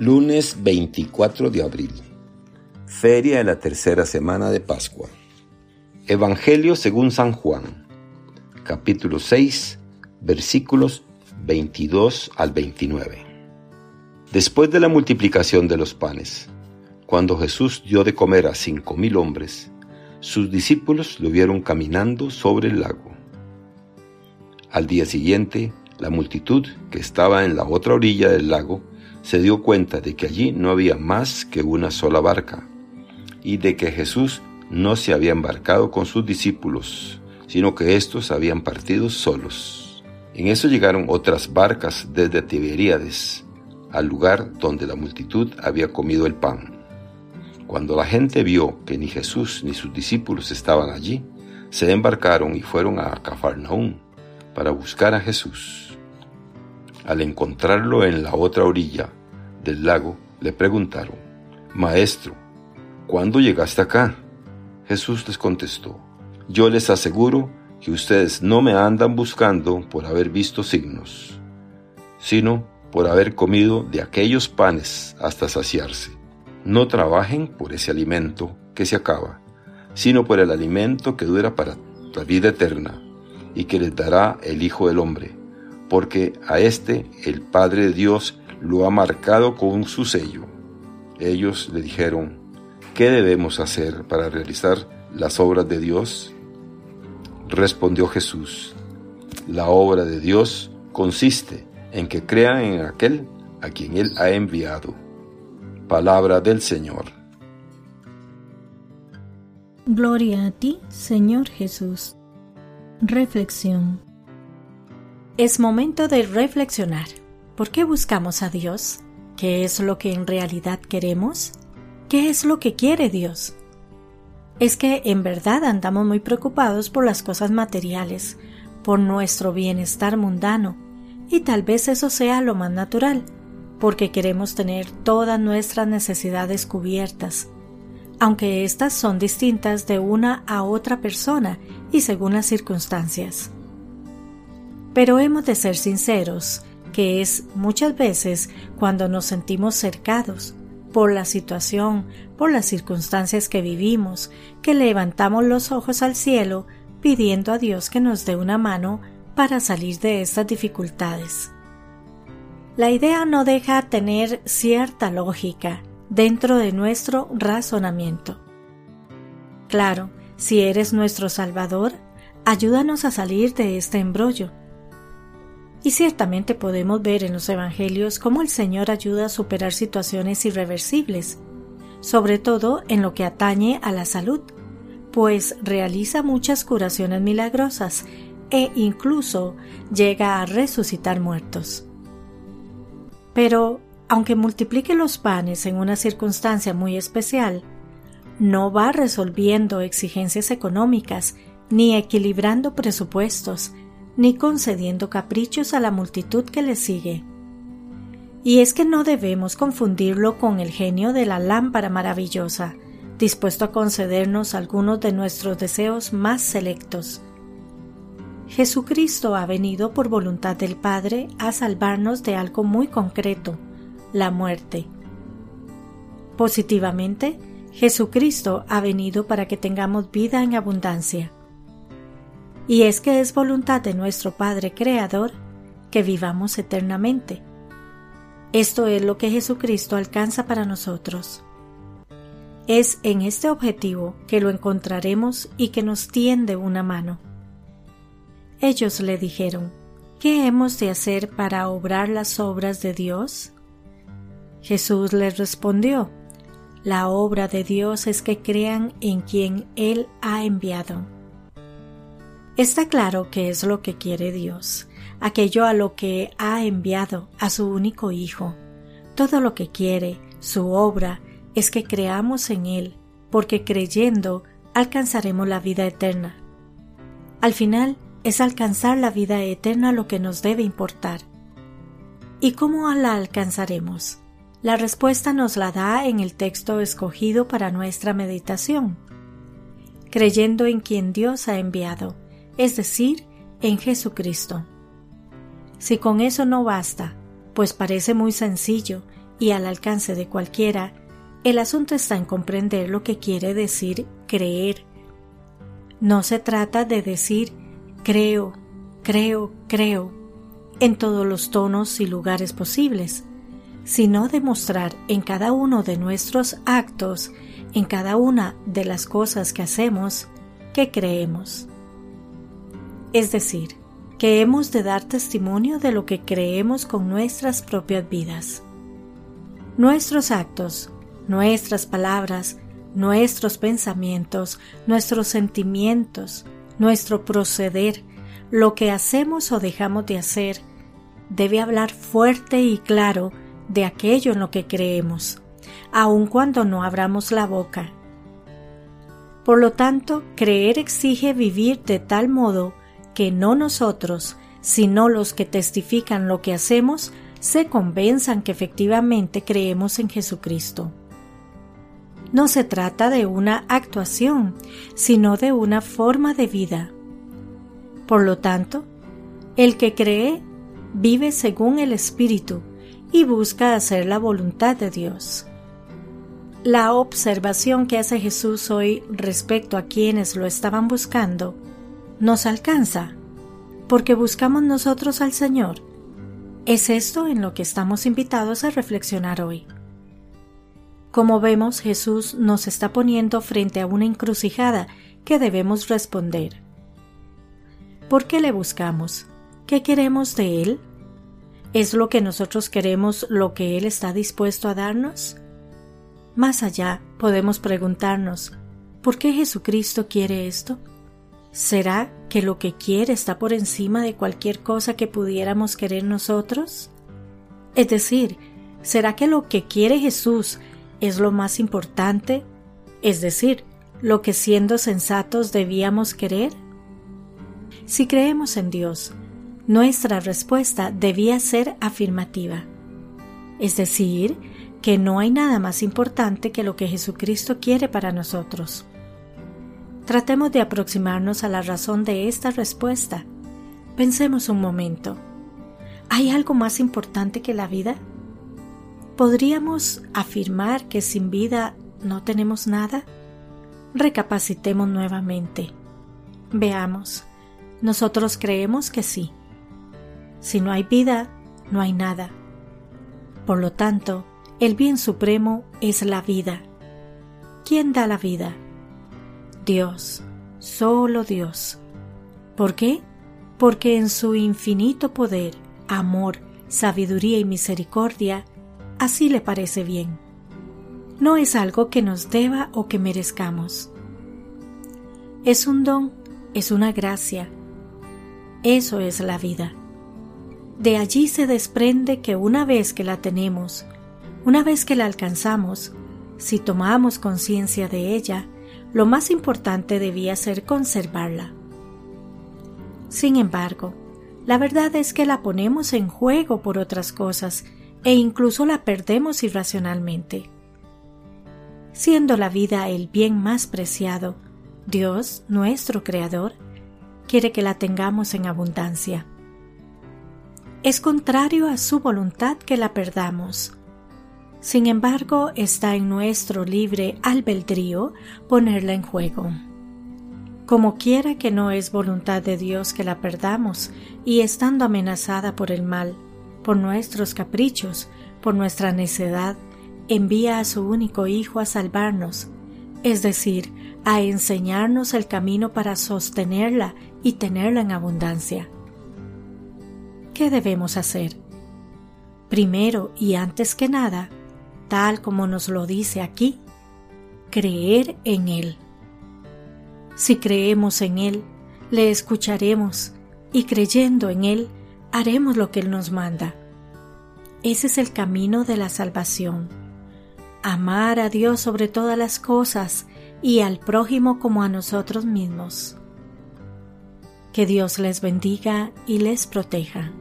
Lunes 24 de abril. Feria de la tercera semana de Pascua. Evangelio según San Juan. Capítulo 6, versículos 22 al 29. Después de la multiplicación de los panes, cuando Jesús dio de comer a cinco mil hombres, sus discípulos lo vieron caminando sobre el lago. Al día siguiente, la multitud que estaba en la otra orilla del lago se dio cuenta de que allí no había más que una sola barca y de que Jesús no se había embarcado con sus discípulos, sino que éstos habían partido solos. En eso llegaron otras barcas desde Tiberíades, al lugar donde la multitud había comido el pan. Cuando la gente vio que ni Jesús ni sus discípulos estaban allí, se embarcaron y fueron a Cafarnaúm para buscar a Jesús. Al encontrarlo en la otra orilla, del lago le preguntaron, Maestro, ¿cuándo llegaste acá? Jesús les contestó, Yo les aseguro que ustedes no me andan buscando por haber visto signos, sino por haber comido de aquellos panes hasta saciarse. No trabajen por ese alimento que se acaba, sino por el alimento que dura para la vida eterna y que les dará el Hijo del Hombre, porque a éste el Padre de Dios lo ha marcado con su sello. Ellos le dijeron, ¿qué debemos hacer para realizar las obras de Dios? Respondió Jesús, la obra de Dios consiste en que crean en aquel a quien Él ha enviado. Palabra del Señor. Gloria a ti, Señor Jesús. Reflexión. Es momento de reflexionar. ¿Por qué buscamos a Dios? ¿Qué es lo que en realidad queremos? ¿Qué es lo que quiere Dios? Es que en verdad andamos muy preocupados por las cosas materiales, por nuestro bienestar mundano, y tal vez eso sea lo más natural, porque queremos tener todas nuestras necesidades cubiertas, aunque éstas son distintas de una a otra persona y según las circunstancias. Pero hemos de ser sinceros que es muchas veces cuando nos sentimos cercados por la situación, por las circunstancias que vivimos, que levantamos los ojos al cielo pidiendo a Dios que nos dé una mano para salir de estas dificultades. La idea no deja tener cierta lógica dentro de nuestro razonamiento. Claro, si eres nuestro Salvador, ayúdanos a salir de este embrollo y ciertamente podemos ver en los Evangelios cómo el Señor ayuda a superar situaciones irreversibles, sobre todo en lo que atañe a la salud, pues realiza muchas curaciones milagrosas e incluso llega a resucitar muertos. Pero, aunque multiplique los panes en una circunstancia muy especial, no va resolviendo exigencias económicas ni equilibrando presupuestos, ni concediendo caprichos a la multitud que le sigue. Y es que no debemos confundirlo con el genio de la lámpara maravillosa, dispuesto a concedernos algunos de nuestros deseos más selectos. Jesucristo ha venido por voluntad del Padre a salvarnos de algo muy concreto, la muerte. Positivamente, Jesucristo ha venido para que tengamos vida en abundancia y es que es voluntad de nuestro Padre Creador que vivamos eternamente. Esto es lo que Jesucristo alcanza para nosotros. Es en este objetivo que lo encontraremos y que nos tiende una mano. Ellos le dijeron, ¿qué hemos de hacer para obrar las obras de Dios? Jesús les respondió, la obra de Dios es que crean en quien Él ha enviado. Está claro que es lo que quiere Dios, aquello a lo que ha enviado a su único Hijo. Todo lo que quiere, su obra, es que creamos en Él, porque creyendo alcanzaremos la vida eterna. Al final es alcanzar la vida eterna lo que nos debe importar. ¿Y cómo la alcanzaremos? La respuesta nos la da en el texto escogido para nuestra meditación, creyendo en quien Dios ha enviado es decir, en Jesucristo. Si con eso no basta, pues parece muy sencillo y al alcance de cualquiera, el asunto está en comprender lo que quiere decir creer. No se trata de decir creo, creo, creo, en todos los tonos y lugares posibles, sino demostrar en cada uno de nuestros actos, en cada una de las cosas que hacemos, que creemos. Es decir, que hemos de dar testimonio de lo que creemos con nuestras propias vidas. Nuestros actos, nuestras palabras, nuestros pensamientos, nuestros sentimientos, nuestro proceder, lo que hacemos o dejamos de hacer, debe hablar fuerte y claro de aquello en lo que creemos, aun cuando no abramos la boca. Por lo tanto, creer exige vivir de tal modo que no nosotros, sino los que testifican lo que hacemos, se convenzan que efectivamente creemos en Jesucristo. No se trata de una actuación, sino de una forma de vida. Por lo tanto, el que cree vive según el Espíritu y busca hacer la voluntad de Dios. La observación que hace Jesús hoy respecto a quienes lo estaban buscando nos alcanza, porque buscamos nosotros al Señor. Es esto en lo que estamos invitados a reflexionar hoy. Como vemos, Jesús nos está poniendo frente a una encrucijada que debemos responder. ¿Por qué le buscamos? ¿Qué queremos de Él? ¿Es lo que nosotros queremos lo que Él está dispuesto a darnos? Más allá, podemos preguntarnos, ¿por qué Jesucristo quiere esto? ¿Será que lo que quiere está por encima de cualquier cosa que pudiéramos querer nosotros? Es decir, ¿será que lo que quiere Jesús es lo más importante? Es decir, lo que siendo sensatos debíamos querer? Si creemos en Dios, nuestra respuesta debía ser afirmativa. Es decir, que no hay nada más importante que lo que Jesucristo quiere para nosotros. Tratemos de aproximarnos a la razón de esta respuesta. Pensemos un momento. ¿Hay algo más importante que la vida? ¿Podríamos afirmar que sin vida no tenemos nada? Recapacitemos nuevamente. Veamos. Nosotros creemos que sí. Si no hay vida, no hay nada. Por lo tanto, el bien supremo es la vida. ¿Quién da la vida? Dios, solo Dios. ¿Por qué? Porque en su infinito poder, amor, sabiduría y misericordia, así le parece bien. No es algo que nos deba o que merezcamos. Es un don, es una gracia. Eso es la vida. De allí se desprende que una vez que la tenemos, una vez que la alcanzamos, si tomamos conciencia de ella, lo más importante debía ser conservarla. Sin embargo, la verdad es que la ponemos en juego por otras cosas e incluso la perdemos irracionalmente. Siendo la vida el bien más preciado, Dios, nuestro Creador, quiere que la tengamos en abundancia. Es contrario a su voluntad que la perdamos, sin embargo, está en nuestro libre albedrío ponerla en juego. Como quiera que no es voluntad de Dios que la perdamos, y estando amenazada por el mal, por nuestros caprichos, por nuestra necedad, envía a su único Hijo a salvarnos, es decir, a enseñarnos el camino para sostenerla y tenerla en abundancia. ¿Qué debemos hacer? Primero y antes que nada, tal como nos lo dice aquí, creer en Él. Si creemos en Él, le escucharemos y creyendo en Él, haremos lo que Él nos manda. Ese es el camino de la salvación. Amar a Dios sobre todas las cosas y al prójimo como a nosotros mismos. Que Dios les bendiga y les proteja.